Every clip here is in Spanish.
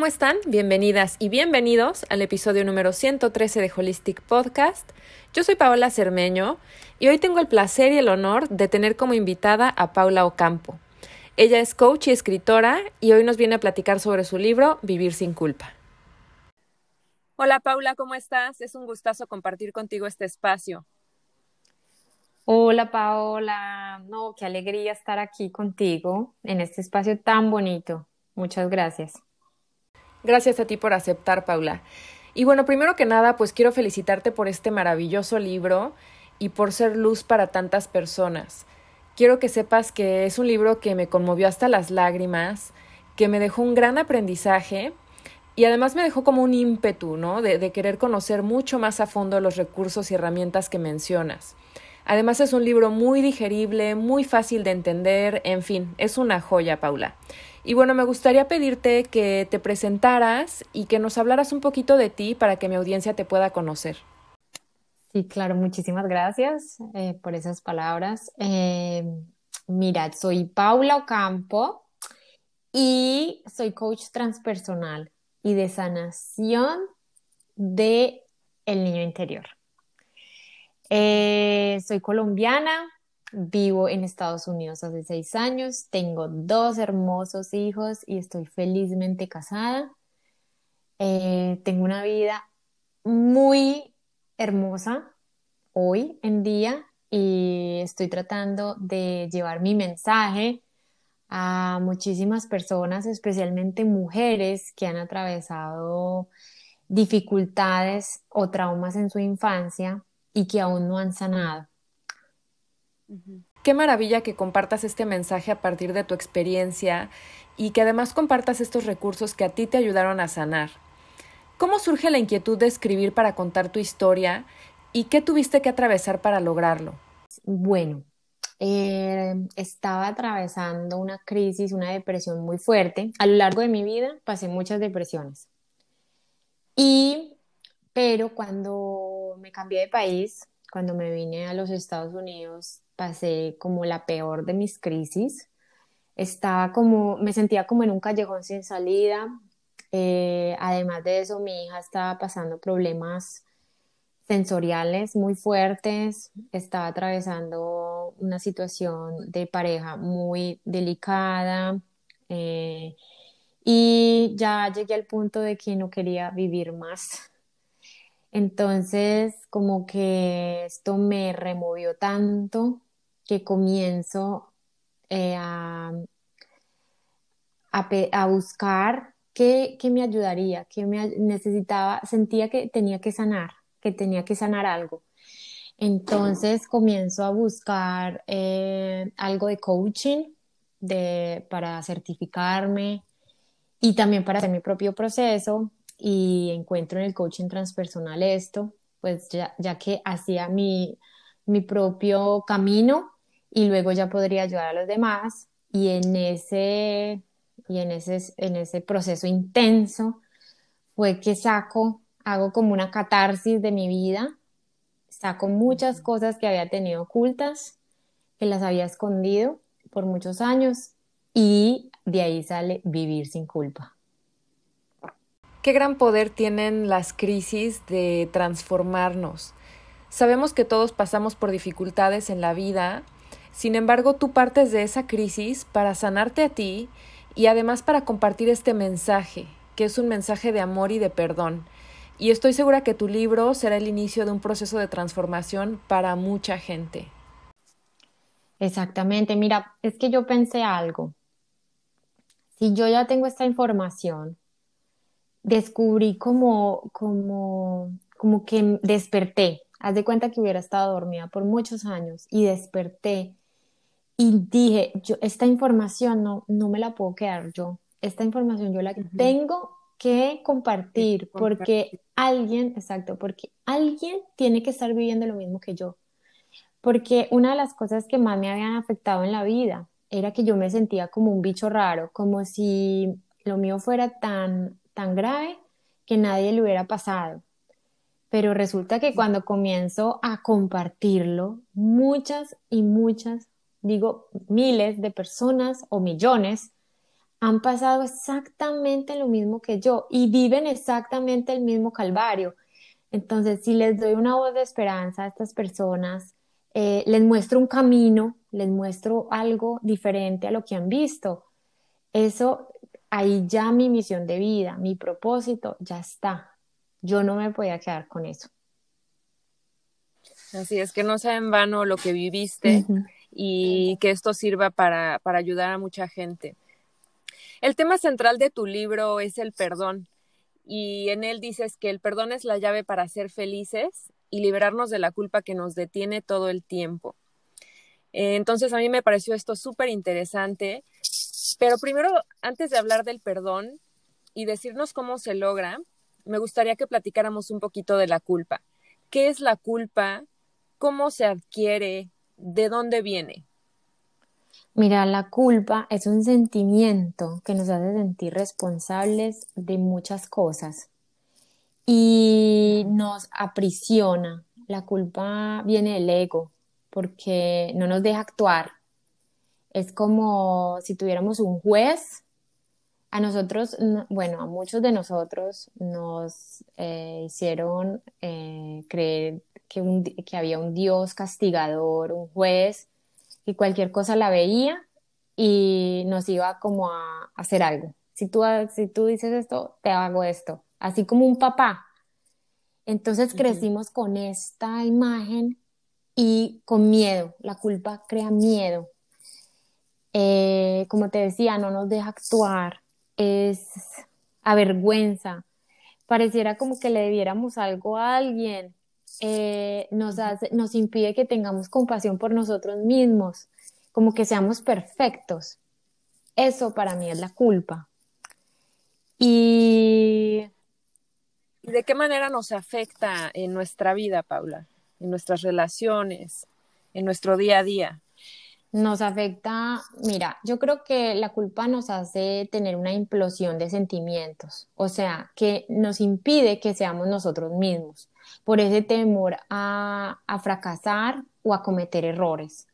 ¿cómo están? Bienvenidas y bienvenidos al episodio número 113 de Holistic Podcast. Yo soy Paola Cermeño y hoy tengo el placer y el honor de tener como invitada a Paula Ocampo. Ella es coach y escritora y hoy nos viene a platicar sobre su libro Vivir sin culpa. Hola Paula, ¿cómo estás? Es un gustazo compartir contigo este espacio. Hola Paola, no, qué alegría estar aquí contigo en este espacio tan bonito. Muchas gracias. Gracias a ti por aceptar, Paula. Y bueno, primero que nada, pues quiero felicitarte por este maravilloso libro y por ser luz para tantas personas. Quiero que sepas que es un libro que me conmovió hasta las lágrimas, que me dejó un gran aprendizaje y además me dejó como un ímpetu, ¿no? De, de querer conocer mucho más a fondo los recursos y herramientas que mencionas. Además es un libro muy digerible, muy fácil de entender, en fin, es una joya, Paula. Y bueno, me gustaría pedirte que te presentaras y que nos hablaras un poquito de ti para que mi audiencia te pueda conocer. Sí, claro, muchísimas gracias eh, por esas palabras. Eh, mira, soy Paula Ocampo y soy coach transpersonal y de sanación de el niño interior. Eh, soy colombiana, Vivo en Estados Unidos hace seis años, tengo dos hermosos hijos y estoy felizmente casada. Eh, tengo una vida muy hermosa hoy en día y estoy tratando de llevar mi mensaje a muchísimas personas, especialmente mujeres que han atravesado dificultades o traumas en su infancia y que aún no han sanado. Qué maravilla que compartas este mensaje a partir de tu experiencia y que además compartas estos recursos que a ti te ayudaron a sanar. ¿Cómo surge la inquietud de escribir para contar tu historia y qué tuviste que atravesar para lograrlo? Bueno, eh, estaba atravesando una crisis, una depresión muy fuerte. A lo largo de mi vida pasé muchas depresiones. Y, pero cuando me cambié de país, cuando me vine a los Estados Unidos, pasé como la peor de mis crisis. Estaba como, me sentía como en un callejón sin salida. Eh, además de eso, mi hija estaba pasando problemas sensoriales muy fuertes, estaba atravesando una situación de pareja muy delicada eh, y ya llegué al punto de que no quería vivir más. Entonces, como que esto me removió tanto que comienzo eh, a, a, buscar qué, me ayudaría, qué me necesitaba, sentía que tenía que sanar, que tenía que sanar algo. Entonces comienzo a buscar eh, algo de coaching de, para certificarme y también para hacer mi propio proceso y encuentro en el coaching transpersonal esto, pues ya, ya que hacía mi, mi propio camino y luego ya podría ayudar a los demás y en ese, y en ese, en ese proceso intenso fue que saco, hago como una catarsis de mi vida, saco muchas cosas que había tenido ocultas, que las había escondido por muchos años y de ahí sale vivir sin culpa. Qué gran poder tienen las crisis de transformarnos. Sabemos que todos pasamos por dificultades en la vida sin embargo, tú partes de esa crisis para sanarte a ti y además para compartir este mensaje, que es un mensaje de amor y de perdón. Y estoy segura que tu libro será el inicio de un proceso de transformación para mucha gente. Exactamente, mira, es que yo pensé algo. Si yo ya tengo esta información, descubrí como, como, como que desperté. Haz de cuenta que hubiera estado dormida por muchos años y desperté y dije, yo esta información no, no me la puedo quedar yo. Esta información yo la tengo que compartir porque alguien, exacto, porque alguien tiene que estar viviendo lo mismo que yo. Porque una de las cosas que más me habían afectado en la vida era que yo me sentía como un bicho raro, como si lo mío fuera tan, tan grave que nadie le hubiera pasado. Pero resulta que cuando comienzo a compartirlo, muchas y muchas digo miles de personas o millones han pasado exactamente lo mismo que yo y viven exactamente el mismo calvario. Entonces, si les doy una voz de esperanza a estas personas, eh, les muestro un camino, les muestro algo diferente a lo que han visto, eso, ahí ya mi misión de vida, mi propósito, ya está. Yo no me podía quedar con eso. Así es, que no sea en vano lo que viviste y que esto sirva para, para ayudar a mucha gente. El tema central de tu libro es el perdón y en él dices que el perdón es la llave para ser felices y liberarnos de la culpa que nos detiene todo el tiempo. Eh, entonces a mí me pareció esto súper interesante, pero primero, antes de hablar del perdón y decirnos cómo se logra, me gustaría que platicáramos un poquito de la culpa. ¿Qué es la culpa? ¿Cómo se adquiere? ¿De dónde viene? Mira, la culpa es un sentimiento que nos hace sentir responsables de muchas cosas y nos aprisiona. La culpa viene del ego porque no nos deja actuar. Es como si tuviéramos un juez. A nosotros, bueno, a muchos de nosotros nos eh, hicieron eh, creer que, había un Dios castigador, un juez, y cualquier cosa la veía y nos iba como a, hacer algo. Si tú, si tú dices esto, te hago esto. Así como un papá. Entonces crecimos con esta imagen y con miedo. La culpa crea miedo. Eh, como te decía, no nos deja actuar, es avergüenza. Pareciera como que le debiéramos algo a alguien eh, nos, nos impide que tengamos compasión por nosotros mismos, como que seamos perfectos. Eso para mí es la culpa. Y... ¿De qué manera nos afecta en nuestra vida, Paula? En nuestras relaciones, en nuestro día a día. Nos afecta, mira, yo creo que la culpa nos hace tener una implosión de sentimientos, o sea, que nos impide que seamos nosotros mismos por ese temor a, fracasar o a cometer errores.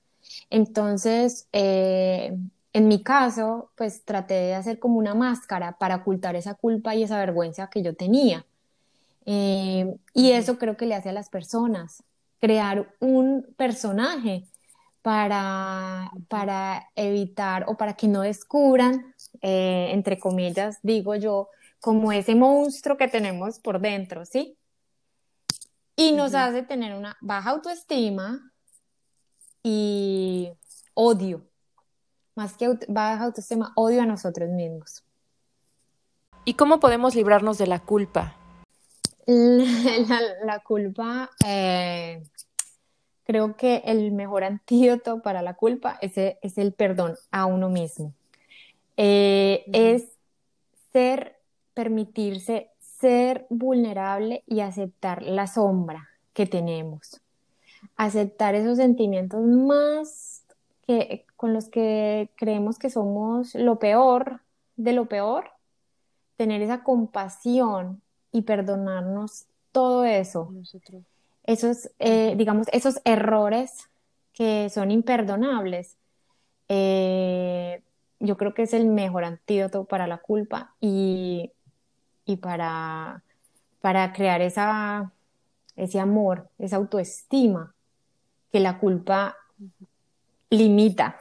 Entonces, eh, en mi caso, pues traté de hacer como una máscara para ocultar esa culpa y esa vergüenza que yo tenía. Eh, y eso creo que le hace a las personas, crear un personaje para, para evitar o para que no descubran, eh, entre comillas, digo yo, como ese monstruo que tenemos por dentro, ¿sí? y nos hace tener una baja autoestima y odio, más que baja autoestima, odio a nosotros mismos. ¿Y cómo podemos librarnos de la culpa? La, culpa, eh, creo que el mejor antídoto para la culpa es, es el perdón a uno mismo. Eh, es ser, permitirse ser vulnerable y aceptar la sombra que tenemos. Aceptar esos sentimientos más que con los que creemos que somos lo peor de lo peor, tener esa compasión y perdonarnos todo eso. Esos, eh, digamos, esos errores que son imperdonables. Eh, yo creo que es el mejor antídoto para la culpa y y para, para crear esa, ese amor, esa autoestima que la culpa limita.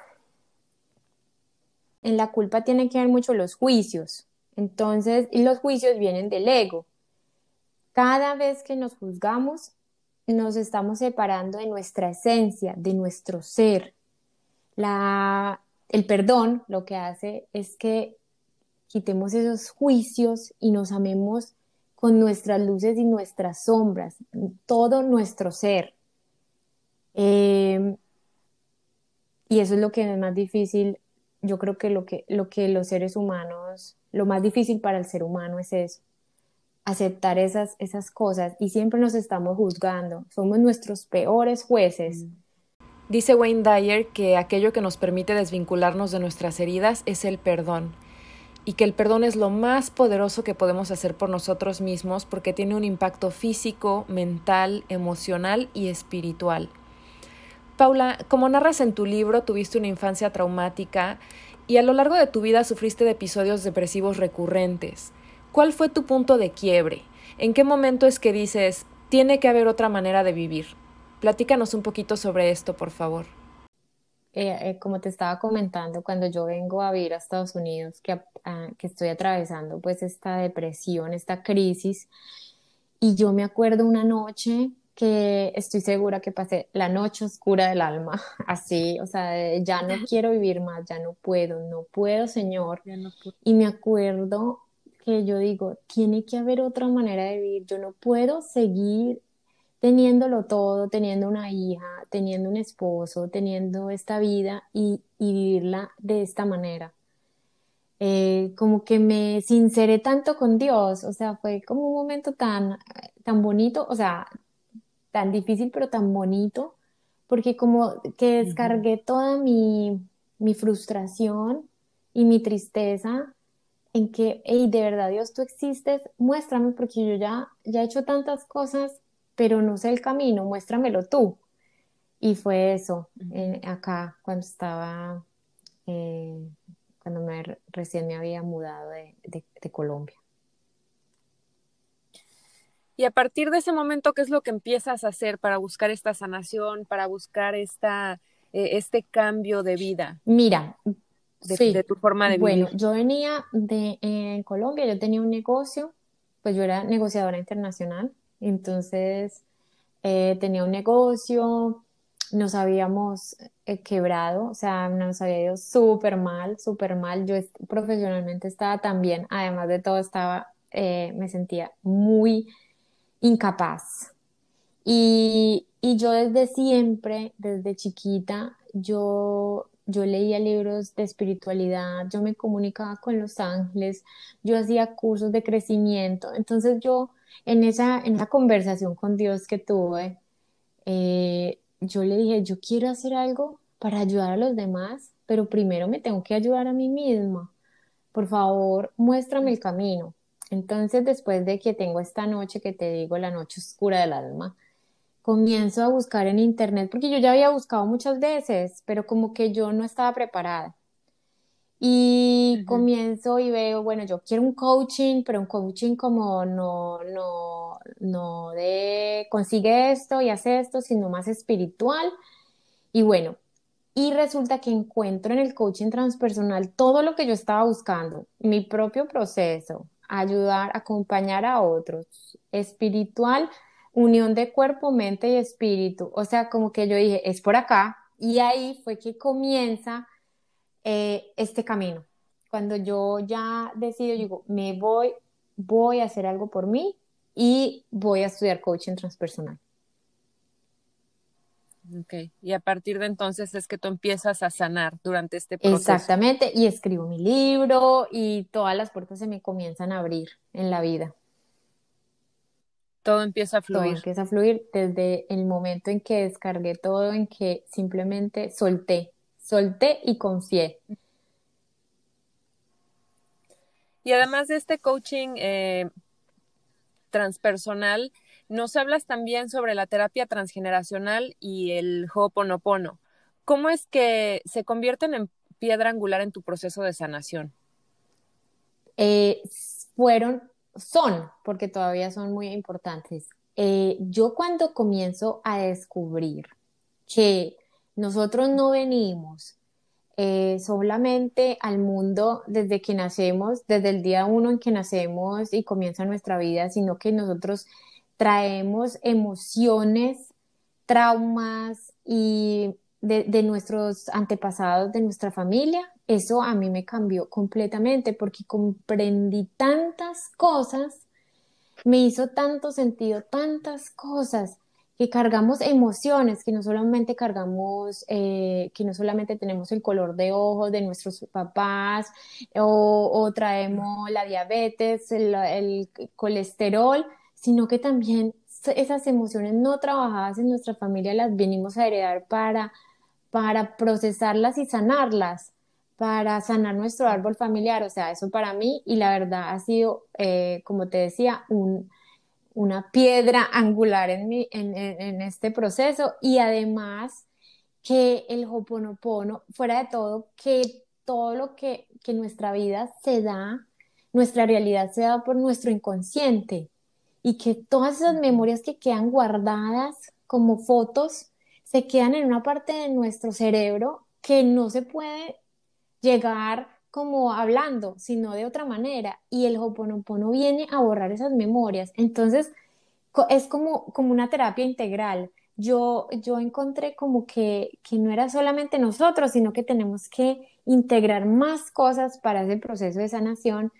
En la culpa tienen que ver mucho los juicios. Entonces, los juicios vienen del ego. Cada vez que nos juzgamos, nos estamos separando de nuestra esencia, de nuestro ser. La, el perdón lo que hace es que quitemos esos juicios y nos amemos con nuestras luces y nuestras sombras, todo nuestro ser. Em, y eso es lo que es más difícil, yo creo que lo, que lo que los seres humanos, lo más difícil para el ser humano es eso, aceptar esas, esas cosas y siempre nos estamos juzgando, somos nuestros peores jueces. Dice Wayne Dyer que aquello que nos permite desvincularnos de nuestras heridas es el perdón y que el perdón es lo más poderoso que podemos hacer por nosotros mismos porque tiene un impacto físico, mental, emocional y espiritual. Paula, como narras en tu libro, tuviste una infancia traumática y a lo largo de tu vida sufriste de episodios depresivos recurrentes. ¿Cuál fue tu punto de quiebre? ¿En qué momento es que dices, tiene que haber otra manera de vivir? Platícanos un poquito sobre esto, por favor. Eh, eh, como te estaba comentando, cuando yo vengo a vivir a Estados Unidos, que, que estoy atravesando pues esta depresión, esta crisis, y yo me acuerdo una noche que estoy segura que pasé la noche oscura del alma, así, o sea, ya no quiero vivir más, ya no puedo, no puedo, Señor. Y me acuerdo que yo digo, tiene que haber otra manera de vivir, yo no puedo seguir teniéndolo todo, teniendo una hija, teniendo un esposo, teniendo esta vida y, vivirla de esta manera. Eh, como que me sinceré tanto con Dios, o sea, fue como un momento tan, tan bonito, o sea, tan difícil, pero tan bonito, porque como que descargué toda mi, frustración y mi tristeza en que, hey, de verdad, Dios, tú existes, muéstrame, porque yo ya, ya he hecho tantas cosas, pero no sé el camino, muéstramelo tú. Y fue eso, acá, cuando estaba, eh, cuando me, recién me había mudado de Colombia. Y a partir de ese momento, ¿qué es lo que empiezas a hacer para buscar esta sanación, para buscar esta, eh, este cambio de vida? Mira, de, tu forma de vivir. Bueno, yo venía de en Colombia, yo tenía un negocio, pues yo era negociadora internacional, entonces eh, tenía un negocio, nos habíamos eh, quebrado, o sea, nos había ido súper mal, súper mal. Yo profesionalmente estaba también, además de todo, estaba, me sentía muy incapaz. Y, yo desde siempre, desde chiquita, yo, yo leía libros de espiritualidad, yo me comunicaba con los ángeles, yo hacía cursos de crecimiento. Entonces yo, en esa, en conversación con Dios que tuve, eh, yo le dije, yo quiero hacer algo para ayudar a los demás, pero primero me tengo que ayudar a mí misma. Por favor, muéstrame el camino. Entonces, después de que tengo esta noche que te digo, la noche oscura del alma, comienzo a buscar en internet, porque yo ya había buscado muchas veces, pero como que yo no estaba preparada. Y comienzo y veo, bueno, yo quiero un coaching, pero un coaching como no, no, no de consigue esto y hace esto, sino más espiritual. Y bueno, y resulta que encuentro en el coaching transpersonal todo lo que yo estaba buscando, mi propio proceso, ayudar, acompañar a otros, espiritual, unión de cuerpo, mente y espíritu. O sea, como que yo dije, es por acá. Y ahí fue que comienza eh, este camino. Cuando yo ya decido, digo, me voy, voy a hacer algo por mí y voy a estudiar coaching transpersonal. Ok, y a partir de entonces es que tú empiezas a sanar durante este proceso. Exactamente, y escribo mi libro y todas las puertas se me comienzan a abrir en la vida. Todo empieza a fluir. Todo empieza a fluir desde el momento en que descargué todo, en que simplemente solté, solté y confié. Y además de este coaching eh, transpersonal, nos hablas también sobre la terapia transgeneracional y el Ho'oponopono. ¿Cómo es que se convierten en piedra angular en tu proceso de sanación? Eh, fueron, son, porque todavía son muy importantes. Eh, yo cuando comienzo a descubrir que nosotros no venimos eh, solamente al mundo desde que nacemos, desde el día uno en que nacemos y comienza nuestra vida, sino que nosotros traemos emociones, traumas y de, nuestros antepasados, de nuestra familia, eso a mí me cambió completamente porque comprendí tantas cosas, me hizo tanto sentido, tantas cosas que cargamos emociones, que no solamente cargamos, eh, que no solamente tenemos el color de ojos de nuestros papás o, traemos la diabetes, el colesterol, sino que también esas emociones no trabajadas en nuestra familia las venimos a heredar para, para procesarlas y sanarlas, para sanar nuestro árbol familiar. O sea, eso para mí y la verdad ha sido, eh, como te decía, un, una piedra angular en, mi, en, en, este proceso y además que el Hoponopono, fuera de todo, que todo lo que, que nuestra vida se da, nuestra realidad se da por nuestro inconsciente y que todas esas memorias que quedan guardadas como fotos se quedan en una parte de nuestro cerebro que no se puede llegar como hablando, sino de otra manera. Y el Hoponopono viene a borrar esas memorias. Entonces, es como, como una terapia integral. Yo, yo encontré como que, que no era solamente nosotros, sino que tenemos que integrar más cosas para ese proceso de sanación.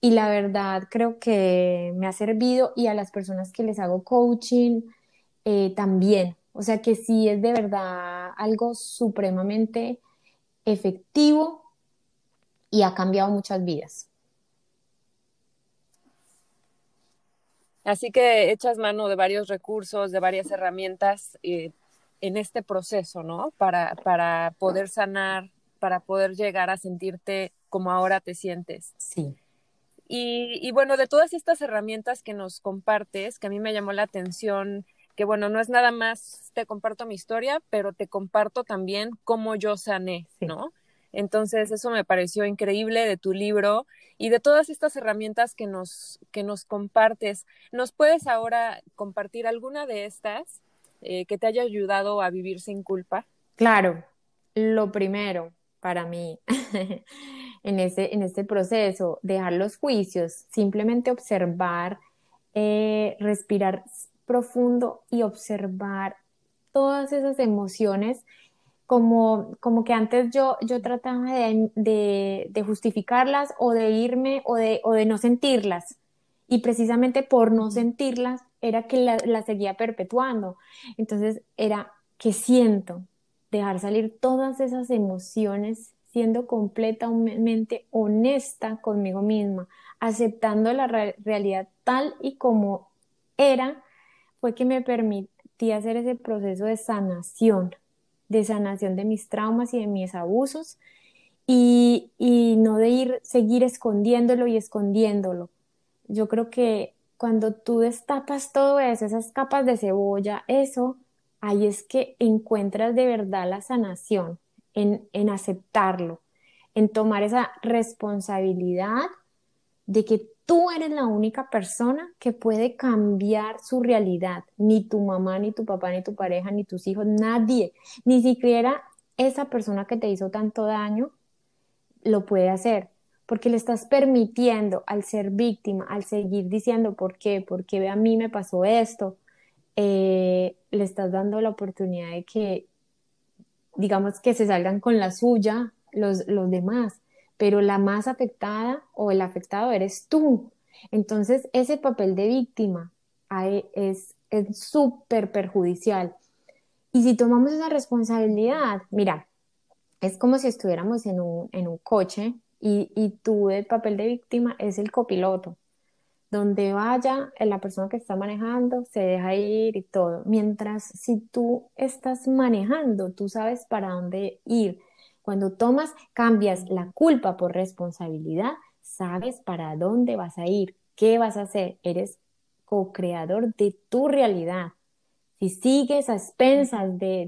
Y la verdad creo que me ha servido y a las personas que les hago coaching eh, también. O sea que sí es de verdad algo supremamente efectivo y ha cambiado muchas vidas. Así que echas mano de varios recursos, de varias herramientas eh, en este proceso, ¿no? Para, para poder sanar, para poder llegar a sentirte como ahora te sientes. Sí. Y, y, bueno, de todas estas herramientas que nos compartes, que a mí me llamó la atención, que bueno, no es nada más te comparto mi historia, pero te comparto también cómo yo sané, ¿no? Entonces, eso me pareció increíble de tu libro y de todas estas herramientas que nos, que nos compartes. ¿Nos puedes ahora compartir alguna de estas eh, que te haya ayudado a vivir sin culpa? Claro, lo primero para mí en, ese, en este proceso, dejar los juicios, simplemente observar, eh, respirar profundo y observar todas esas emociones como, como que antes yo, yo trataba de, de, justificarlas o de irme o de, o de no sentirlas. Y precisamente por no sentirlas era que las la seguía perpetuando. Entonces era que siento, dejar salir todas esas emociones siendo completamente honesta conmigo misma, aceptando la realidad tal y como era, fue que me permití hacer ese proceso de sanación de sanación de mis traumas y de mis abusos y, no de ir, seguir escondiéndolo y escondiéndolo. Yo creo que cuando tú destapas todo eso, esas capas de cebolla, eso, ahí es que encuentras de verdad la sanación, en, en aceptarlo, en tomar esa responsabilidad de que tú eres la única persona que puede cambiar su realidad. Ni tu mamá, ni tu papá, ni tu pareja, ni tus hijos, nadie. Ni siquiera esa persona que te hizo tanto daño lo puede hacer. Porque le estás permitiendo al ser víctima, al seguir diciendo por qué, porque a mí me pasó esto, eh, le estás dando la oportunidad de que, digamos, que se salgan con la suya los, los demás pero la más afectada o el afectado eres tú. Entonces, ese papel de víctima es súper perjudicial. Y si tomamos esa responsabilidad, mira, es como si estuviéramos en un, en un coche y, y tú el papel de víctima es el copiloto. Donde vaya la persona que está manejando, se deja ir y todo. Mientras si tú estás manejando, tú sabes para dónde ir cuando tomas, cambias la culpa por responsabilidad, sabes para dónde vas a ir, qué vas a hacer, eres co-creador de tu realidad. Si sigues a expensas de,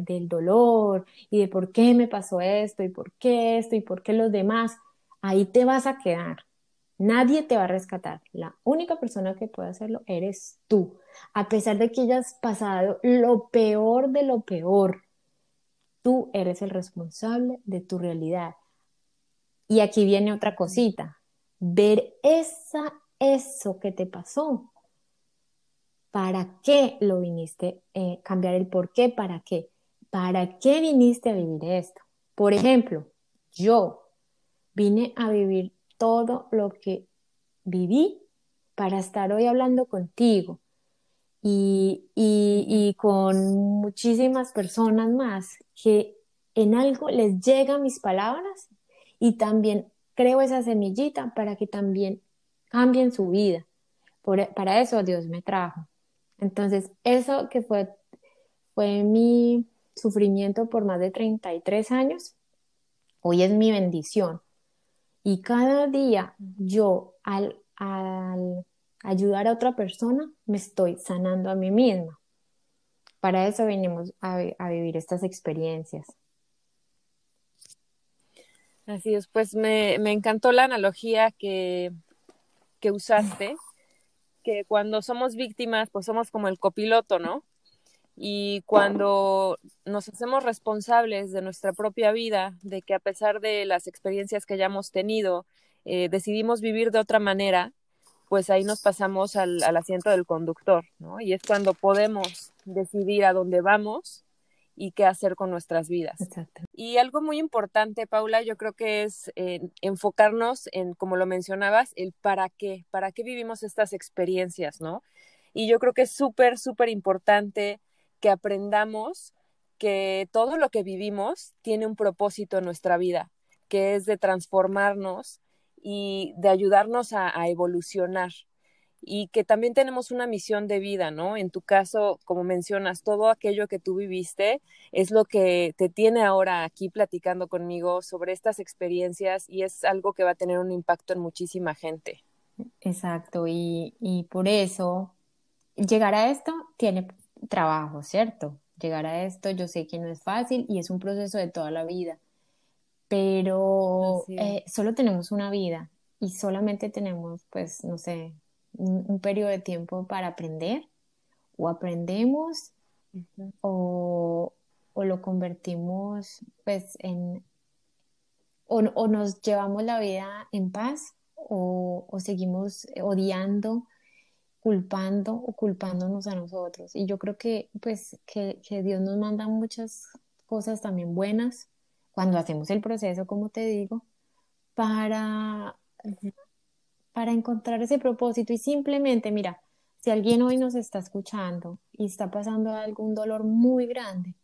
del dolor y de por qué me pasó esto y por qué esto y por qué los demás, ahí te vas a quedar. Nadie te va a rescatar. La única persona que puede hacerlo eres tú. A pesar de que hayas pasado lo peor de lo peor, Tú eres el responsable de tu realidad. Y aquí viene otra cosita. Ver esa, eso que te pasó. ¿Para qué lo viniste? Eh, cambiar el por qué, ¿para qué? ¿Para qué viniste a vivir esto? Por ejemplo, yo vine a vivir todo lo que viví para estar hoy hablando contigo, y, con muchísimas personas más que en algo les llegan mis palabras y también creo esa semillita para que también cambien su vida. para eso Dios me trajo. Entonces, eso que fue, fue mi sufrimiento por más de 33 años, hoy es mi bendición. Y cada día yo al, al ayudar a otra persona, me estoy sanando a mí misma. Para eso venimos a, vivir estas experiencias. Así es, pues me, me encantó la analogía que, que usaste, que cuando somos víctimas, pues somos como el copiloto, ¿no? Y cuando nos hacemos responsables de nuestra propia vida, de que a pesar de las experiencias que hayamos tenido, eh, decidimos vivir de otra manera, pues ahí nos pasamos al, al asiento del conductor, ¿no? Y es cuando podemos decidir a dónde vamos y qué hacer con nuestras vidas. Exacto. Y algo muy importante, Paula, yo creo que es eh, enfocarnos en, como lo mencionabas, el para qué, para qué vivimos estas experiencias, ¿no? Y yo creo que es súper, súper importante que aprendamos que todo lo que vivimos tiene un propósito en nuestra vida, que es de transformarnos y de ayudarnos a, evolucionar y que también tenemos una misión de vida, ¿no? En tu caso, como mencionas, todo aquello que tú viviste es lo que te tiene ahora aquí platicando conmigo sobre estas experiencias y es algo que va a tener un impacto en muchísima gente. Exacto, y, y por eso llegar a esto tiene trabajo, ¿cierto? Llegar a esto yo sé que no es fácil y es un proceso de toda la vida, pero eh, solo tenemos una vida y solamente tenemos, pues, no sé, un, periodo de tiempo para aprender, o aprendemos o, lo convertimos pues en, o, nos llevamos la vida en paz o, seguimos odiando, culpando o culpándonos a nosotros. Y yo creo que pues que, Dios nos manda muchas cosas también buenas cuando hacemos el proceso, como te digo, para para encontrar ese propósito y simplemente, mira, si alguien hoy nos está escuchando y está pasando algún dolor muy grande,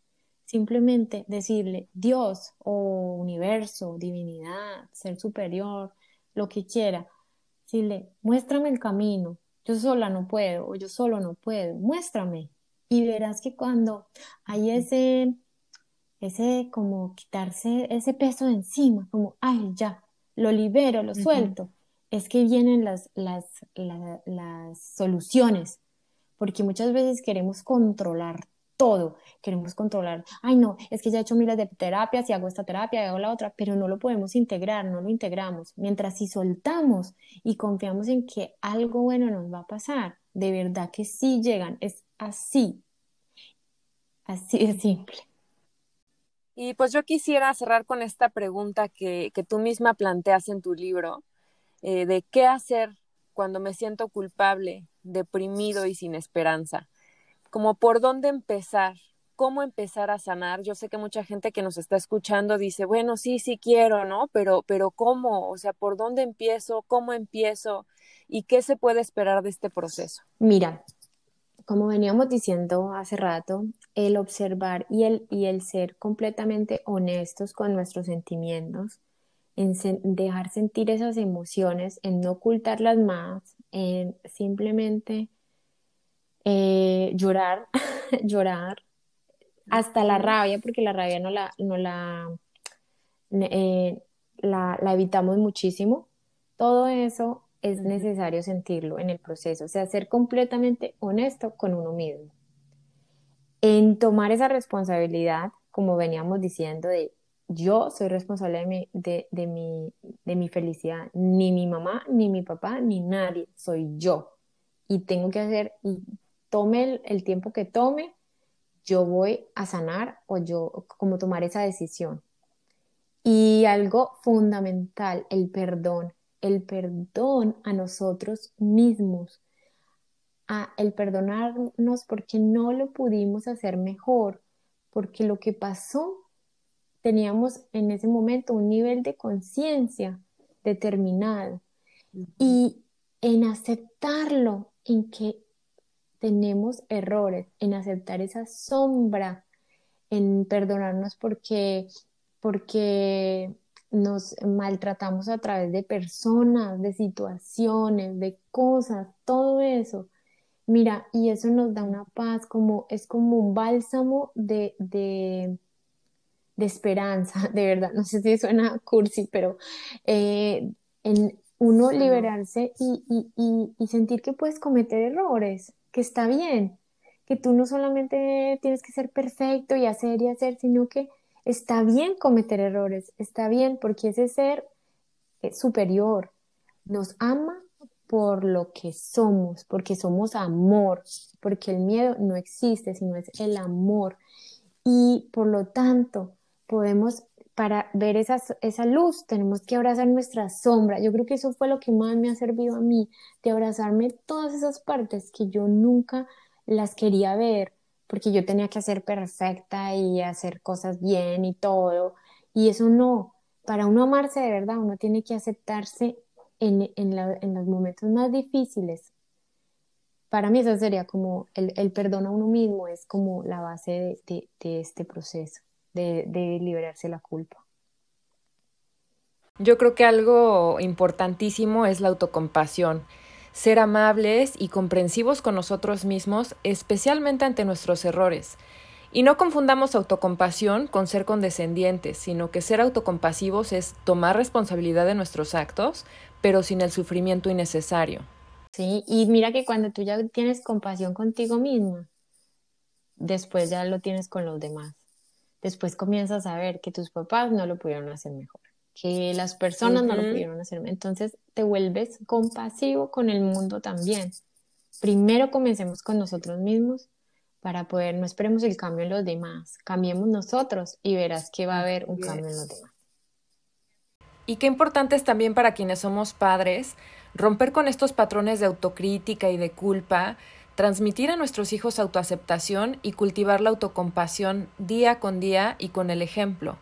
simplemente decirle Dios o universo, divinidad, ser superior, lo que quiera, decirle, muéstrame el camino, yo sola no puedo o yo solo no puedo, muéstrame. Y verás que cuando hay ese, ese como quitarse ese peso de encima, como, ay, ya, lo libero, lo suelto, es que vienen las, las, las soluciones, porque muchas veces queremos controlar todo, queremos controlar, ay no, es que ya he hecho miles de terapias y hago esta terapia y hago la otra, pero no lo podemos integrar, no lo integramos. Mientras si soltamos y confiamos en que algo bueno nos va a pasar, de verdad que sí llegan, es así, así de simple. Y pues yo quisiera cerrar con esta pregunta que, que tú misma planteas en tu libro, eh, de qué hacer cuando me siento culpable, deprimido y sin esperanza. Como por dónde empezar, cómo empezar a sanar. Yo sé que mucha gente que nos está escuchando dice, bueno, sí, sí quiero, ¿no? Pero, pero ¿cómo? O sea, ¿por dónde empiezo? ¿Cómo empiezo? ¿Y qué se puede esperar de este proceso? Mira, como veníamos diciendo hace rato, el observar y el, y el ser completamente honestos con nuestros sentimientos en dejar sentir esas emociones, en no ocultarlas más, en simplemente eh, llorar, llorar, hasta la rabia, porque la rabia no la, no la, eh, la, la, evitamos muchísimo. Todo eso es necesario sentirlo en el proceso, o sea, ser completamente honesto con uno mismo. En tomar esa responsabilidad, como veníamos diciendo, de yo soy responsable de mi, de, de, mi, de mi felicidad. Ni mi mamá, ni mi papá, ni nadie. Soy yo. Y tengo que hacer, y tome el, tiempo que tome, yo voy a sanar o yo como tomar esa decisión. Y algo fundamental, el perdón. El perdón a nosotros mismos. A el perdonarnos porque no lo pudimos hacer mejor, porque lo que pasó teníamos en ese momento un nivel de conciencia determinado y en aceptarlo, en que tenemos errores, en aceptar esa sombra, en perdonarnos porque, porque nos maltratamos a través de personas, de situaciones, de cosas, todo eso. Mira, y eso nos da una paz, como es como un bálsamo de, de de esperanza, de verdad, no sé si suena cursi, pero eh, en uno liberarse y, y, sentir que puedes cometer errores, que está bien, que tú no solamente tienes que ser perfecto y hacer y hacer, sino que está bien cometer errores, está bien porque ese ser superior nos ama por lo que somos, porque somos amor, porque el miedo no existe, sino es el amor. Y por lo tanto, podemos, para ver esa, esa luz, tenemos que abrazar nuestra sombra. Yo creo que eso fue lo que más me ha servido a mí, de abrazarme todas esas partes que yo nunca las quería ver, porque yo tenía que ser perfecta y hacer cosas bien y todo. Y eso no, para uno amarse de verdad, uno tiene que aceptarse en, en, los momentos más difíciles. Para mí eso sería como el, el perdón a uno mismo, es como la base de, de, este proceso, de, de liberarse la culpa. Yo creo que algo importantísimo es la autocompasión ser amables y comprensivos con nosotros mismos, especialmente ante nuestros errores. Y no confundamos autocompasión con ser condescendientes, sino que ser autocompasivos es tomar responsabilidad de nuestros actos, pero sin el sufrimiento innecesario. Sí, y mira que cuando tú ya tienes compasión contigo misma, después ya lo tienes con los demás. Después comienzas a ver que tus papás no lo pudieron hacer mejor, que las personas no lo pudieron hacer. Entonces te vuelves compasivo con el mundo también. Primero comencemos con nosotros mismos para poder, no esperemos el cambio en los demás, cambiemos nosotros y verás que va a haber un cambio en los demás. Y qué importante es también para quienes somos padres romper con estos patrones de autocrítica y de culpa, transmitir a nuestros hijos autoaceptación y cultivar la autocompasión día con día y con el ejemplo.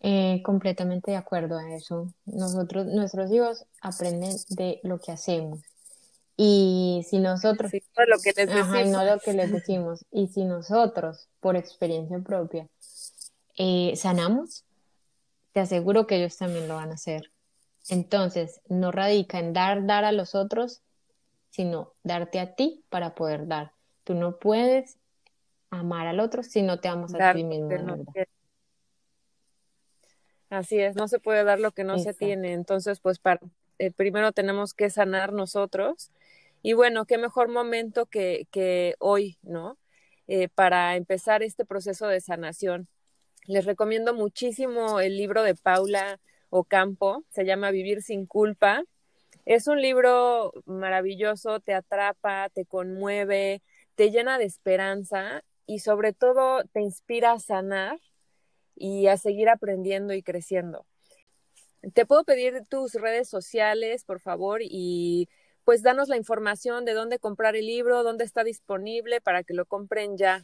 Eh, completamente de acuerdo a eso. Nosotros, nuestros hijos aprenden de lo que hacemos. Y si nosotros... no lo que les decimos. no lo que les decimos. Y si nosotros, por experiencia propia, eh, sanamos, te aseguro que ellos también lo van a hacer. Entonces, no radica en dar, dar a los otros, sino darte a ti para poder dar. Tú no puedes amar al otro si no te amas a ti mismo. Así es, no se puede dar lo que no se tiene. Entonces, pues para, eh, primero tenemos que sanar nosotros. Y bueno, qué mejor momento que, que hoy, ¿no? Eh, para empezar este proceso de sanación. Les recomiendo muchísimo el libro de Paula Ocampo, se llama Vivir sin culpa. Es un libro maravilloso, te atrapa, te conmueve, te llena de esperanza y sobre todo te inspira a sanar y a seguir aprendiendo y creciendo. Te puedo pedir tus redes sociales, por favor, y pues danos la información de dónde comprar el libro, dónde está disponible para que lo compren ya.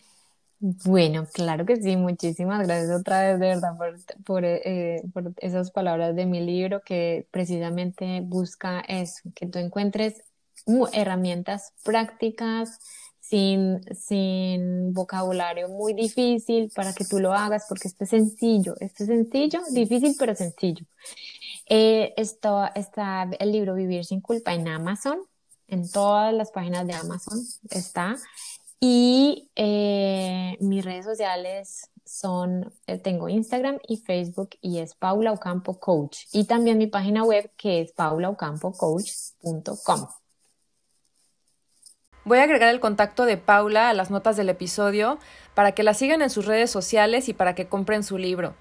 Bueno, claro que sí, muchísimas gracias otra vez de verdad por, eh, por, esas palabras de mi libro que precisamente busca eso, que tú encuentres herramientas prácticas sin, sin vocabulario muy difícil para que tú lo hagas, porque este es sencillo, este es sencillo, difícil pero sencillo. Eh, esto, está el libro Vivir sin culpa en Amazon, en todas las páginas de Amazon está. Y eh, mis redes sociales son, eh, tengo Instagram y Facebook y es Paula Ocampo Coach. Y también mi página web que es paulaocampocoach.com. Voy a agregar el contacto de Paula a las notas del episodio para que la sigan en sus redes sociales y para que compren su libro.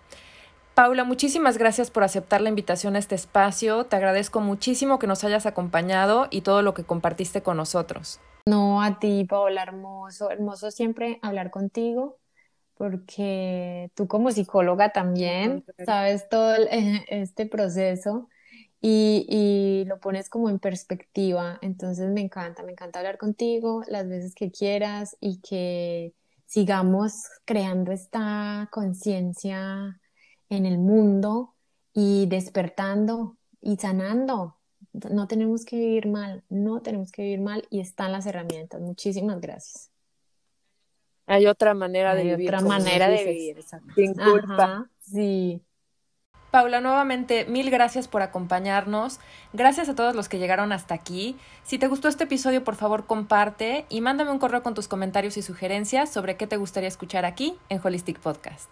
Paula, muchísimas gracias por aceptar la invitación a este espacio. Te agradezco muchísimo que nos hayas acompañado y todo lo que compartiste con nosotros. No, a ti, Paola, hermoso, hermoso siempre hablar contigo, porque tú como psicóloga también sabes todo este proceso y, y lo pones como en perspectiva. Entonces me encanta, me encanta hablar contigo las veces que quieras y que sigamos creando esta conciencia en el mundo y despertando y sanando no tenemos que vivir mal, no tenemos que vivir mal y están las herramientas. Muchísimas gracias. Hay otra manera de vivir. Otra manera de vivir, sin culpa. sí. Paula, nuevamente, mil gracias por acompañarnos. Gracias a todos los que llegaron hasta aquí. Si te gustó este episodio, por favor, comparte y mándame un correo con tus comentarios y sugerencias sobre qué te gustaría escuchar aquí en Holistic Podcast.